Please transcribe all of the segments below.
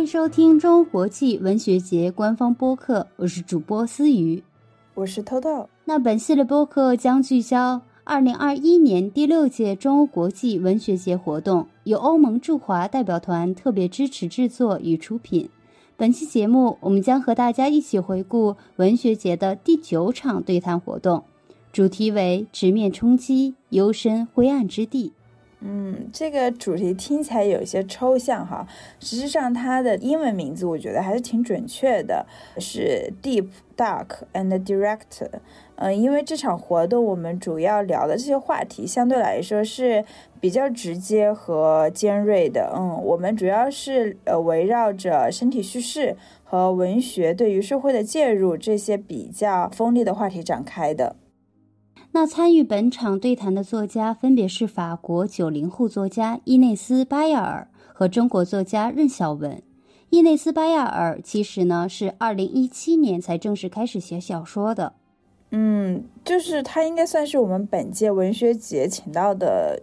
欢迎收听中国际文学节官方播客，我是主播思雨，我是偷豆。那本系列播客将聚焦二零二一年第六届中欧国际文学节活动，由欧盟驻华代表团特别支持制作与出品。本期节目，我们将和大家一起回顾文学节的第九场对谈活动，主题为“直面冲击，幽深灰暗之地”。嗯，这个主题听起来有些抽象哈，实际上它的英文名字我觉得还是挺准确的，是 Deep, Dark and Direct。嗯，因为这场活动我们主要聊的这些话题相对来说是比较直接和尖锐的。嗯，我们主要是呃围绕着身体叙事和文学对于社会的介入这些比较锋利的话题展开的。那参与本场对谈的作家分别是法国九零后作家伊内斯·巴亚尔和中国作家任晓雯。伊内斯·巴亚尔其实呢是二零一七年才正式开始写小说的，嗯，就是他应该算是我们本届文学节请到的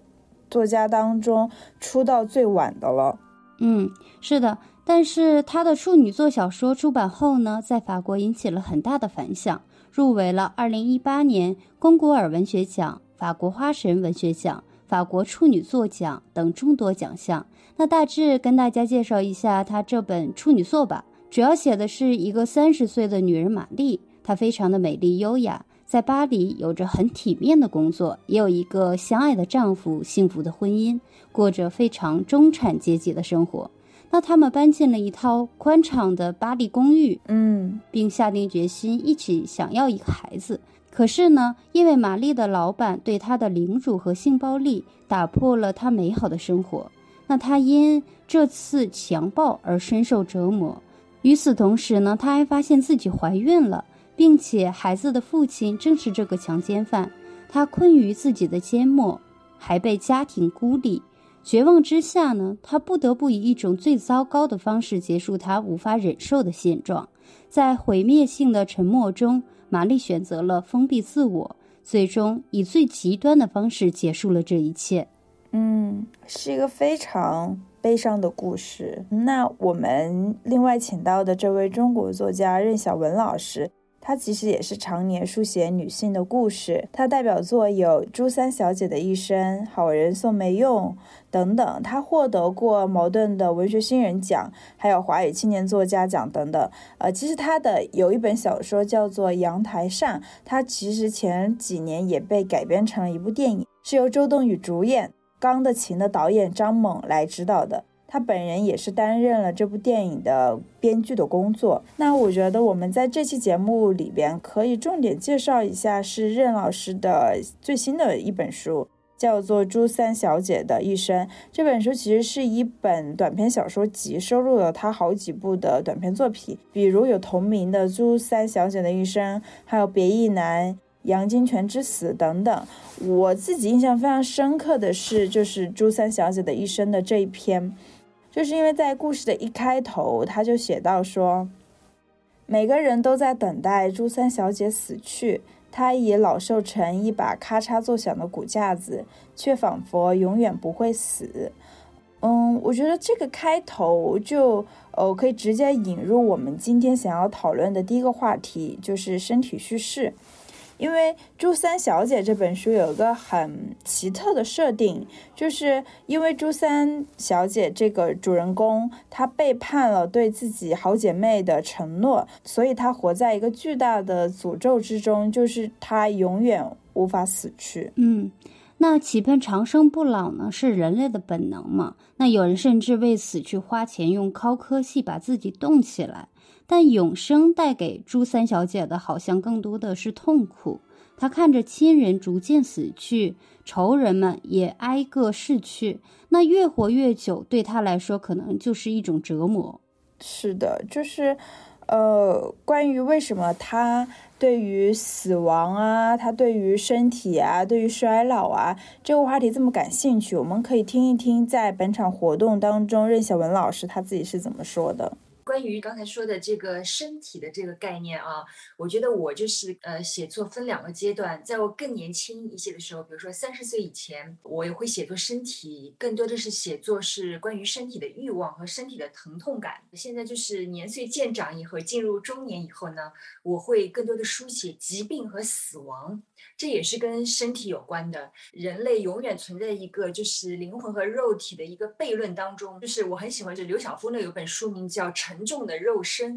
作家当中出道最晚的了。嗯，是的，但是他的处女作小说出版后呢，在法国引起了很大的反响。入围了2018年龚古尔文学奖、法国花神文学奖、法国处女作奖等众多奖项。那大致跟大家介绍一下他这本处女作吧。主要写的是一个三十岁的女人玛丽，她非常的美丽优雅，在巴黎有着很体面的工作，也有一个相爱的丈夫，幸福的婚姻，过着非常中产阶级的生活。那他们搬进了一套宽敞的巴黎公寓，嗯，并下定决心一起想要一个孩子。可是呢，因为玛丽的老板对她的凌辱和性暴力，打破了她美好的生活。那她因这次强暴而深受折磨。与此同时呢，她还发现自己怀孕了，并且孩子的父亲正是这个强奸犯。她困于自己的缄默，还被家庭孤立。绝望之下呢，他不得不以一种最糟糕的方式结束他无法忍受的现状。在毁灭性的沉默中，玛丽选择了封闭自我，最终以最极端的方式结束了这一切。嗯，是一个非常悲伤的故事。那我们另外请到的这位中国作家任晓雯老师。她其实也是常年书写女性的故事，她代表作有《朱三小姐的一生》《好人送梅用》等等。她获得过茅盾的文学新人奖，还有华语青年作家奖等等。呃，其实他的有一本小说叫做《阳台上》，它其实前几年也被改编成了一部电影，是由周冬雨主演，《钢的琴》的导演张猛来指导的。他本人也是担任了这部电影的编剧的工作。那我觉得我们在这期节目里边可以重点介绍一下，是任老师的最新的一本书，叫做《朱三小姐的一生》。这本书其实是一本短篇小说集，收录了他好几部的短篇作品，比如有同名的《朱三小姐的一生》，还有《别意男》《杨金泉之死》等等。我自己印象非常深刻的是，就是《朱三小姐的一生》的这一篇。就是因为在故事的一开头，他就写到说，每个人都在等待朱三小姐死去，她已老瘦成一把咔嚓作响的骨架子，却仿佛永远不会死。嗯，我觉得这个开头就呃可以直接引入我们今天想要讨论的第一个话题，就是身体叙事。因为《朱三小姐》这本书有一个很奇特的设定，就是因为朱三小姐这个主人公她背叛了对自己好姐妹的承诺，所以她活在一个巨大的诅咒之中，就是她永远无法死去。嗯，那期盼长生不老呢，是人类的本能嘛？那有人甚至为死去花钱用高科技把自己冻起来。但永生带给朱三小姐的，好像更多的是痛苦。她看着亲人逐渐死去，仇人们也挨个逝去，那越活越久，对她来说可能就是一种折磨。是的，就是，呃，关于为什么她对于死亡啊，她对于身体啊，对于衰老啊这个话题这么感兴趣，我们可以听一听，在本场活动当中，任晓雯老师他自己是怎么说的。关于刚才说的这个身体的这个概念啊，我觉得我就是呃，写作分两个阶段，在我更年轻一些的时候，比如说三十岁以前，我也会写作身体，更多的是写作是关于身体的欲望和身体的疼痛感。现在就是年岁渐长以后，进入中年以后呢，我会更多的书写疾病和死亡。这也是跟身体有关的。人类永远存在一个就是灵魂和肉体的一个悖论当中。就是我很喜欢，是刘晓峰的有本书名叫《沉重的肉身》，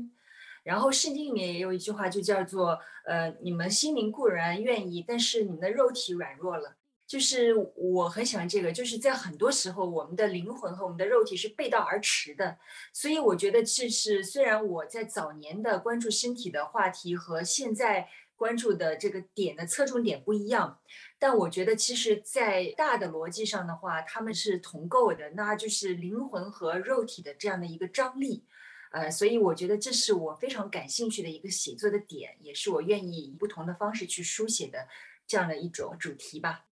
然后圣经里面也有一句话，就叫做“呃，你们心灵固然愿意，但是你们的肉体软弱了。”就是我很喜欢这个，就是在很多时候，我们的灵魂和我们的肉体是背道而驰的。所以我觉得这是虽然我在早年的关注身体的话题和现在。关注的这个点的侧重点不一样，但我觉得其实，在大的逻辑上的话，他们是同构的，那就是灵魂和肉体的这样的一个张力，呃，所以我觉得这是我非常感兴趣的一个写作的点，也是我愿意以不同的方式去书写的这样的一种主题吧。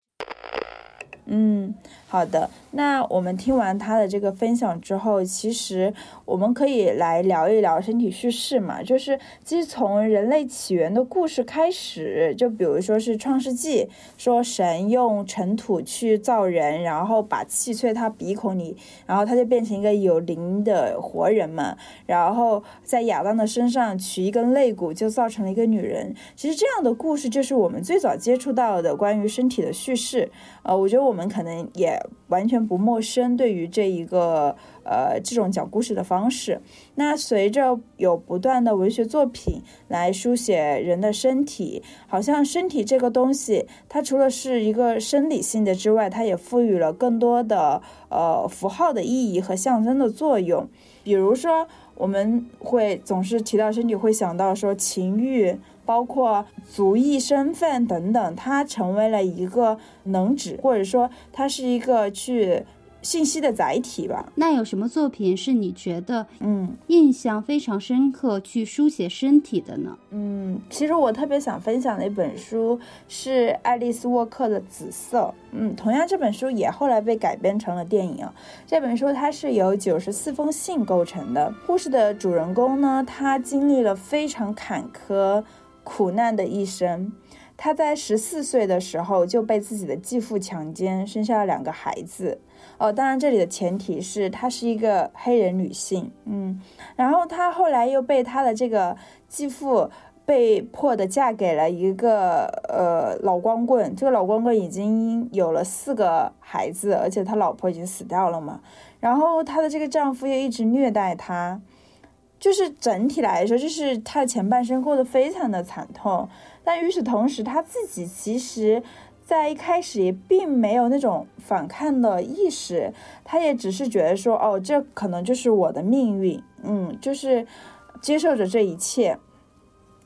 嗯，好的。那我们听完他的这个分享之后，其实我们可以来聊一聊身体叙事嘛。就是其实从人类起源的故事开始，就比如说是创世纪，说神用尘土去造人，然后把气吹他鼻孔里，然后他就变成一个有灵的活人嘛。然后在亚当的身上取一根肋骨，就造成了一个女人。其实这样的故事就是我们最早接触到的关于身体的叙事。呃，我觉得我我们可能也完全不陌生，对于这一个呃这种讲故事的方式。那随着有不断的文学作品来书写人的身体，好像身体这个东西，它除了是一个生理性的之外，它也赋予了更多的呃符号的意义和象征的作用。比如说，我们会总是提到身体，会想到说情欲。包括族裔身份等等，它成为了一个能指，或者说它是一个去信息的载体吧。那有什么作品是你觉得嗯印象非常深刻，去书写身体的呢？嗯，其实我特别想分享的一本书是爱丽丝沃克的《紫色》。嗯，同样这本书也后来被改编成了电影啊。这本书它是由九十四封信构成的，故事的主人公呢，他经历了非常坎坷。苦难的一生，他在十四岁的时候就被自己的继父强奸，生下了两个孩子。哦，当然这里的前提是她是一个黑人女性。嗯，然后她后来又被她的这个继父被迫的嫁给了一个呃老光棍。这个老光棍已经有了四个孩子，而且他老婆已经死掉了嘛。然后她的这个丈夫又一直虐待她。就是整体来说，就是她的前半生过得非常的惨痛，但与此同时，她自己其实，在一开始也并没有那种反抗的意识，他也只是觉得说，哦，这可能就是我的命运，嗯，就是接受着这一切。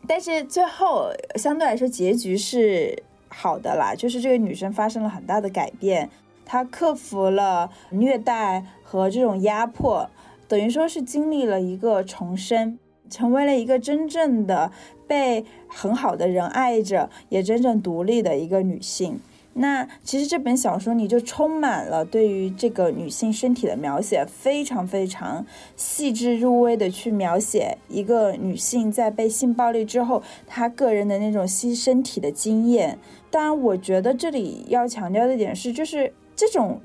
但是最后相对来说，结局是好的啦，就是这个女生发生了很大的改变，她克服了虐待和这种压迫。等于说是经历了一个重生，成为了一个真正的被很好的人爱着，也真正独立的一个女性。那其实这本小说里就充满了对于这个女性身体的描写，非常非常细致入微的去描写一个女性在被性暴力之后，她个人的那种牺身体的经验。当然，我觉得这里要强调的点是，就是这种。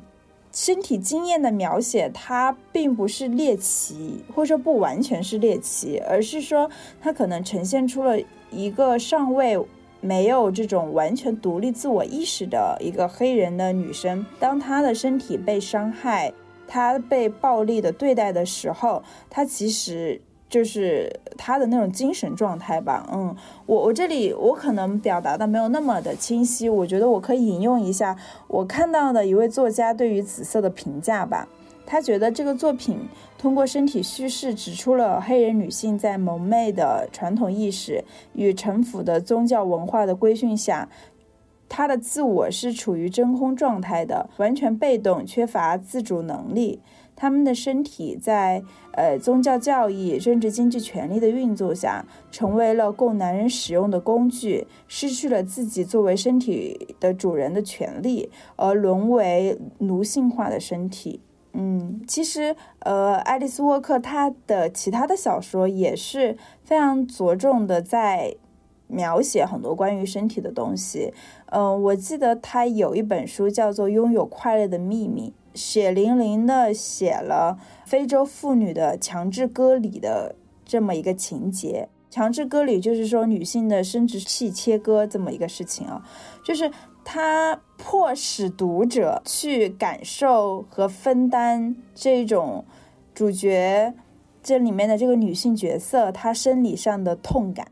身体经验的描写，它并不是猎奇，或者说不完全是猎奇，而是说它可能呈现出了一个尚未没有这种完全独立自我意识的一个黑人的女生，当她的身体被伤害，她被暴力的对待的时候，她其实。就是他的那种精神状态吧，嗯，我我这里我可能表达的没有那么的清晰，我觉得我可以引用一下我看到的一位作家对于《紫色》的评价吧。他觉得这个作品通过身体叙事指出了黑人女性在蒙昧的传统意识与陈腐的宗教文化的规训下，她的自我是处于真空状态的，完全被动，缺乏自主能力。他们的身体在呃宗教教义、政治经济权力的运作下，成为了供男人使用的工具，失去了自己作为身体的主人的权利，而沦为奴性化的身体。嗯，其实呃，爱丽丝沃克她的其他的小说也是非常着重的在描写很多关于身体的东西。嗯，我记得她有一本书叫做《拥有快乐的秘密》，血淋淋的写了非洲妇女的强制割礼的这么一个情节。强制割礼就是说女性的生殖器切割这么一个事情啊，就是他迫使读者去感受和分担这种主角这里面的这个女性角色她生理上的痛感。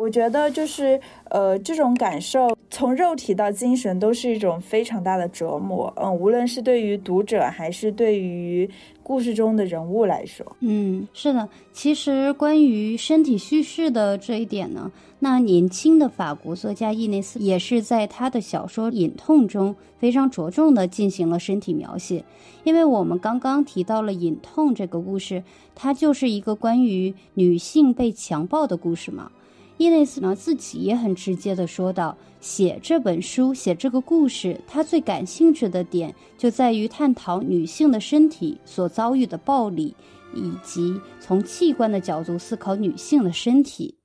我觉得就是呃这种感受从肉体到精神都是一种非常大的折磨。嗯，无论是对于读者还是对于。故事中的人物来说，嗯，是的。其实关于身体叙事的这一点呢，那年轻的法国作家伊内斯也是在他的小说《隐痛》中非常着重的进行了身体描写。因为我们刚刚提到了《隐痛》这个故事，它就是一个关于女性被强暴的故事嘛。伊内斯呢自己也很直接的说道：“写这本书，写这个故事，他最感兴趣的点就在于探讨女性的身体所遭遇的暴力，以及从器官的角度思考女性的身体。”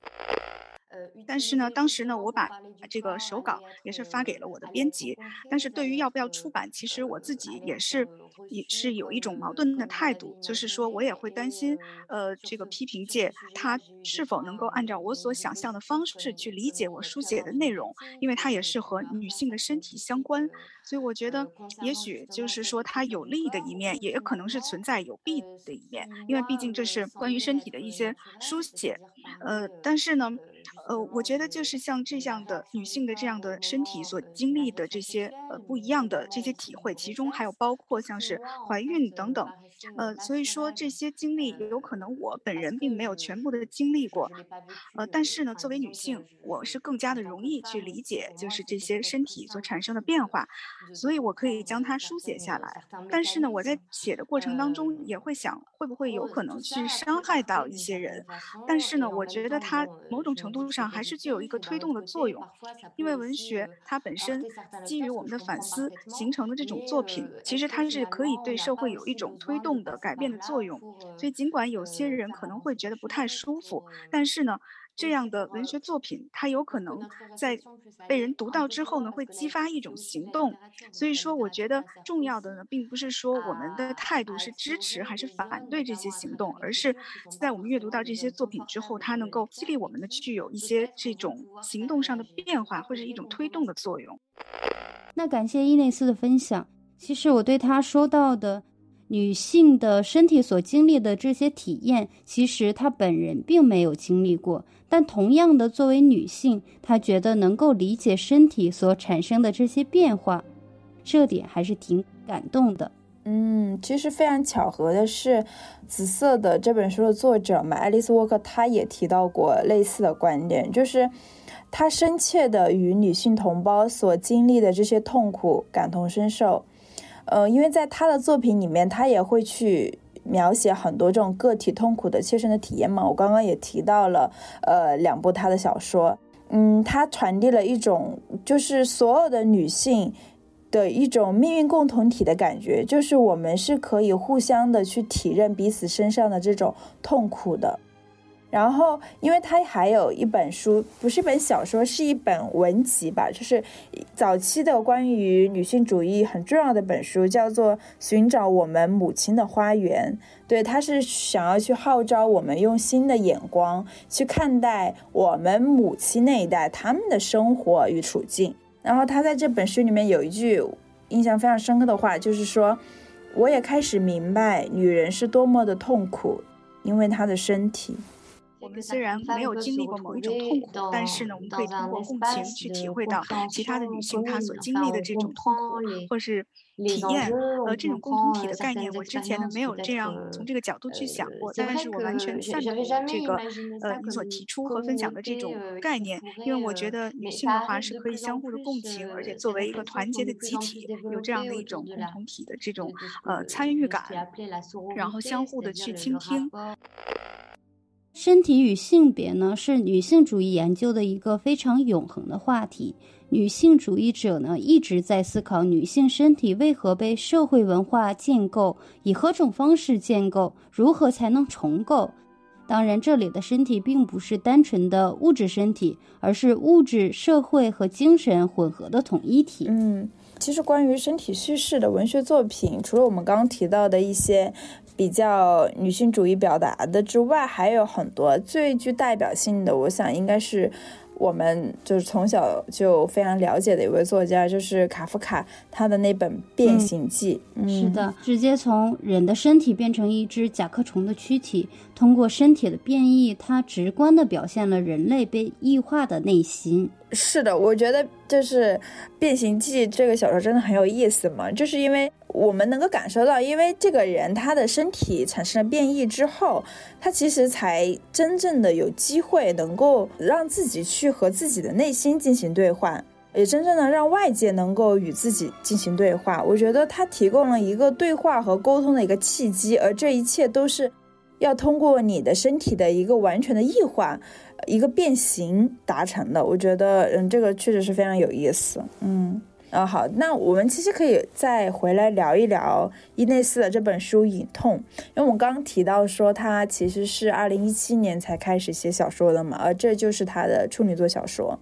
呃但是呢，当时呢，我把这个手稿也是发给了我的编辑。但是对于要不要出版，其实我自己也是也是有一种矛盾的态度，就是说我也会担心，呃，这个批评界他是否能够按照我所想象的方式去理解我书写的内容，因为它也是和女性的身体相关。所以我觉得，也许就是说它有利的一面，也可能是存在有弊的一面，因为毕竟这是关于身体的一些书写。呃，但是呢。呃，我觉得就是像这样的女性的这样的身体所经历的这些呃不一样的这些体会，其中还有包括像是怀孕等等，呃，所以说这些经历有可能我本人并没有全部的经历过，呃，但是呢，作为女性，我是更加的容易去理解就是这些身体所产生的变化，所以我可以将它书写下来。但是呢，我在写的过程当中也会想，会不会有可能去伤害到一些人？但是呢，我觉得它某种程度。上还是具有一个推动的作用，因为文学它本身基于我们的反思形成的这种作品，其实它是可以对社会有一种推动的改变的作用。所以尽管有些人可能会觉得不太舒服，但是呢。这样的文学作品，它有可能在被人读到之后呢，会激发一种行动。所以说，我觉得重要的呢，并不是说我们的态度是支持还是反对这些行动，而是在我们阅读到这些作品之后，它能够激励我们的具有一些这种行动上的变化，或者一种推动的作用。那感谢伊内斯的分享。其实我对他说到的。女性的身体所经历的这些体验，其实她本人并没有经历过。但同样的，作为女性，她觉得能够理解身体所产生的这些变化，这点还是挺感动的。嗯，其实非常巧合的是，《紫色的》这本书的作者嘛，爱丽丝·沃克，她也提到过类似的观点，就是她深切的与女性同胞所经历的这些痛苦感同身受。呃，因为在他的作品里面，他也会去描写很多这种个体痛苦的切身的体验嘛。我刚刚也提到了，呃，两部他的小说，嗯，他传递了一种就是所有的女性的一种命运共同体的感觉，就是我们是可以互相的去体认彼此身上的这种痛苦的。然后，因为他还有一本书，不是一本小说，是一本文集吧，就是早期的关于女性主义很重要的本书，叫做《寻找我们母亲的花园》。对，他是想要去号召我们用新的眼光去看待我们母亲那一代他们的生活与处境。然后他在这本书里面有一句印象非常深刻的话，就是说：“我也开始明白女人是多么的痛苦，因为她的身体。”我们虽然没有经历过某一种痛苦，但是呢，我们可以通过共情去体会到其他的女性她所经历的这种痛苦，或是体验。呃，这种共同体的概念，我之前呢没有这样从这个角度去想过，但是我完全赞同这个呃你所提出和分享的这种概念，因为我觉得女性的话是可以相互的共情，而且作为一个团结的集体，有这样的一种共同体的这种呃参与感，然后相互的去倾听。身体与性别呢，是女性主义研究的一个非常永恒的话题。女性主义者呢，一直在思考女性身体为何被社会文化建构，以何种方式建构，如何才能重构。当然，这里的身体并不是单纯的物质身体，而是物质、社会和精神混合的统一体。嗯，其实关于身体叙事的文学作品，除了我们刚刚提到的一些。比较女性主义表达的之外，还有很多最具代表性的，我想应该是。我们就是从小就非常了解的一位作家，就是卡夫卡，他的那本《变形记》。是的，直接从人的身体变成一只甲壳虫的躯体，通过身体的变异，它直观的表现了人类被异化的内心。是的，我觉得就是《变形记》这个小说真的很有意思嘛，就是因为。我们能够感受到，因为这个人他的身体产生了变异之后，他其实才真正的有机会能够让自己去和自己的内心进行对话，也真正的让外界能够与自己进行对话。我觉得他提供了一个对话和沟通的一个契机，而这一切都是要通过你的身体的一个完全的异化、一个变形达成的。我觉得，嗯，这个确实是非常有意思，嗯。啊，好，那我们其实可以再回来聊一聊伊内斯的这本书《隐痛》，因为我们刚刚提到说他其实是二零一七年才开始写小说的嘛，而这就是他的处女作小说。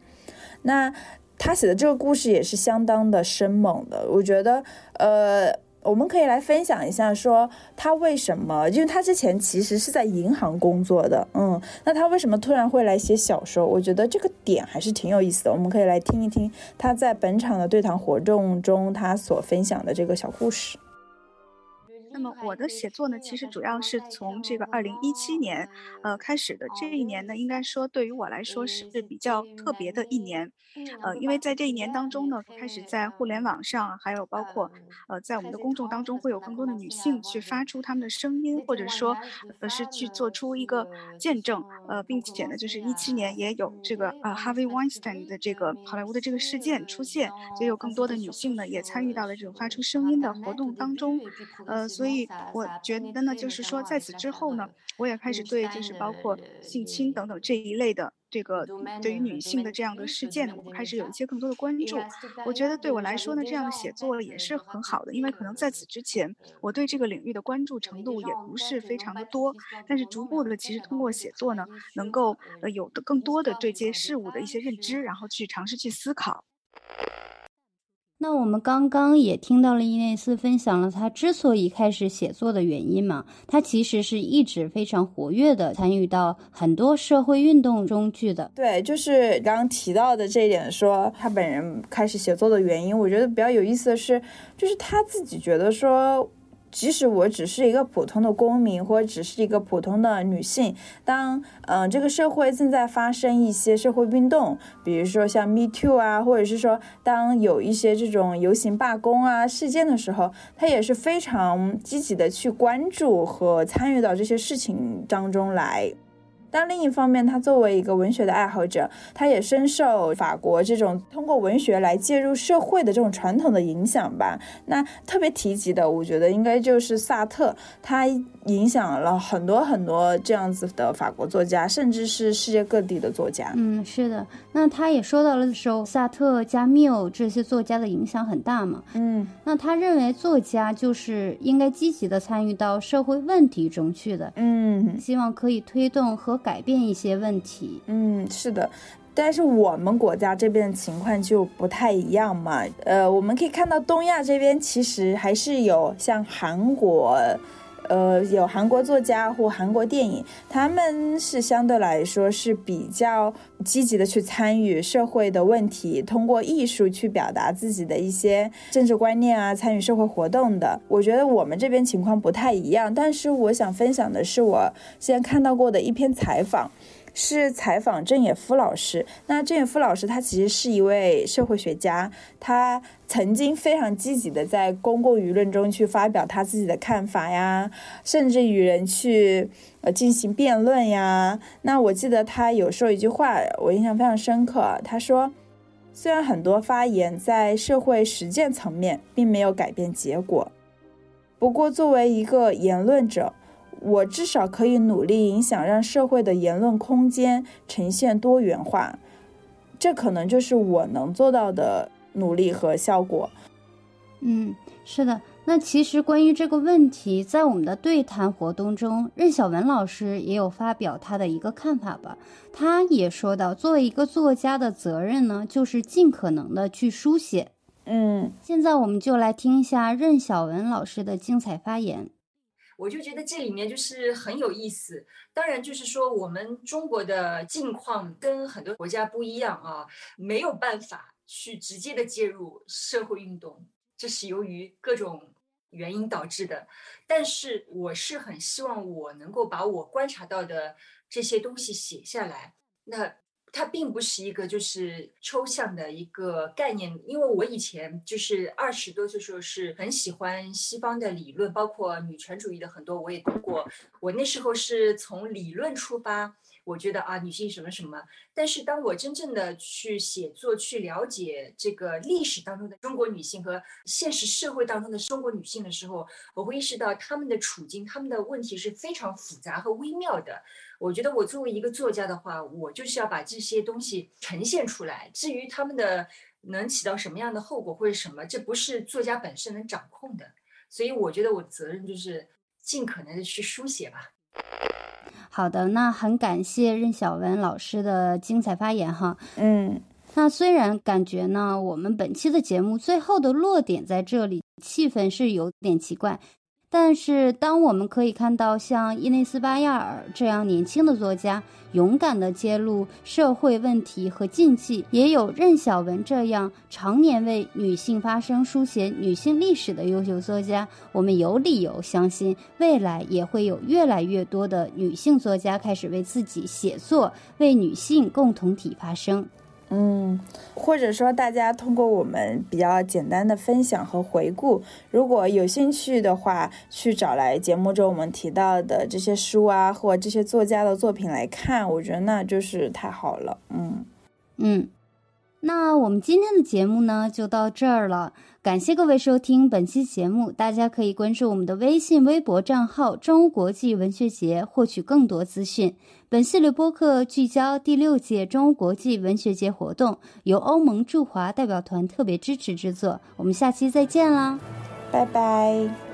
那他写的这个故事也是相当的生猛的，我觉得，呃。我们可以来分享一下，说他为什么？因为他之前其实是在银行工作的，嗯，那他为什么突然会来写小说？我觉得这个点还是挺有意思的。我们可以来听一听他在本场的对谈活动中他所分享的这个小故事。那么我的写作呢，其实主要是从这个二零一七年，呃开始的。这一年呢，应该说对于我来说是比较特别的一年，呃，因为在这一年当中呢，开始在互联网上，还有包括呃在我们的公众当中，会有更多的女性去发出她们的声音，或者说呃是去做出一个见证，呃，并且呢，就是一七年也有这个呃 Harvey Weinstein 的这个好莱坞的这个事件出现，也有更多的女性呢也参与到了这种发出声音的活动当中，呃，所以。所以我觉得呢，就是说在此之后呢，我也开始对就是包括性侵等等这一类的这个对于女性的这样的事件呢，我开始有一些更多的关注。我觉得对我来说呢，这样的写作也是很好的，因为可能在此之前我对这个领域的关注程度也不是非常的多，但是逐步的其实通过写作呢，能够呃有的更多的对这些事物的一些认知，然后去尝试去思考。那我们刚刚也听到了伊内斯分享了他之所以开始写作的原因嘛，他其实是一直非常活跃的参与到很多社会运动中去的。对，就是刚刚提到的这一点，说他本人开始写作的原因，我觉得比较有意思的是，就是他自己觉得说。即使我只是一个普通的公民，或者只是一个普通的女性，当嗯这个社会正在发生一些社会运动，比如说像 Me Too 啊，或者是说当有一些这种游行罢工啊事件的时候，他也是非常积极的去关注和参与到这些事情当中来。但另一方面，他作为一个文学的爱好者，他也深受法国这种通过文学来介入社会的这种传统的影响吧。那特别提及的，我觉得应该就是萨特，他影响了很多很多这样子的法国作家，甚至是世界各地的作家。嗯，是的。那他也说到了说，萨特加缪这些作家的影响很大嘛。嗯，那他认为作家就是应该积极的参与到社会问题中去的。嗯，希望可以推动和。改变一些问题，嗯，是的，但是我们国家这边的情况就不太一样嘛。呃，我们可以看到东亚这边其实还是有像韩国，呃，有韩国作家或韩国电影，他们是相对来说是比较积极的去参与社会的问题，通过艺术去表达自己的一些政治观念啊，参与社会活动的。我觉得我们这边情况不太一样，但是我想分享的是我先看到过的一篇采访。是采访郑也夫老师。那郑也夫老师他其实是一位社会学家，他曾经非常积极的在公共舆论中去发表他自己的看法呀，甚至与人去呃进行辩论呀。那我记得他有说一句话，我印象非常深刻。他说：“虽然很多发言在社会实践层面并没有改变结果，不过作为一个言论者。”我至少可以努力影响，让社会的言论空间呈现多元化。这可能就是我能做到的努力和效果。嗯，是的。那其实关于这个问题，在我们的对谈活动中，任晓文老师也有发表他的一个看法吧。他也说到，作为一个作家的责任呢，就是尽可能的去书写。嗯，现在我们就来听一下任晓文老师的精彩发言。我就觉得这里面就是很有意思。当然，就是说我们中国的境况跟很多国家不一样啊，没有办法去直接的介入社会运动，这是由于各种。原因导致的，但是我是很希望我能够把我观察到的这些东西写下来。那它并不是一个就是抽象的一个概念，因为我以前就是二十多岁时候是很喜欢西方的理论，包括女权主义的很多我也读过。我那时候是从理论出发。我觉得啊，女性什么什么，但是当我真正的去写作、去了解这个历史当中的中国女性和现实社会当中的中国女性的时候，我会意识到她们的处境、她们的问题是非常复杂和微妙的。我觉得我作为一个作家的话，我就是要把这些东西呈现出来。至于他们的能起到什么样的后果或者什么，这不是作家本身能掌控的。所以我觉得我的责任就是尽可能的去书写吧。好的，那很感谢任晓文老师的精彩发言哈。嗯，那虽然感觉呢，我们本期的节目最后的落点在这里，气氛是有点奇怪。但是，当我们可以看到像伊内斯·巴亚尔这样年轻的作家勇敢地揭露社会问题和禁忌，也有任晓雯这样常年为女性发声、书写女性历史的优秀作家，我们有理由相信，未来也会有越来越多的女性作家开始为自己写作、为女性共同体发声。嗯，或者说大家通过我们比较简单的分享和回顾，如果有兴趣的话，去找来节目中我们提到的这些书啊，或这些作家的作品来看，我觉得那就是太好了。嗯嗯，那我们今天的节目呢就到这儿了。感谢各位收听本期节目，大家可以关注我们的微信、微博账号“中欧国际文学节”，获取更多资讯。本系列播客聚焦第六届中欧国际文学节活动，由欧盟驻华代表团特别支持制作。我们下期再见啦，拜拜。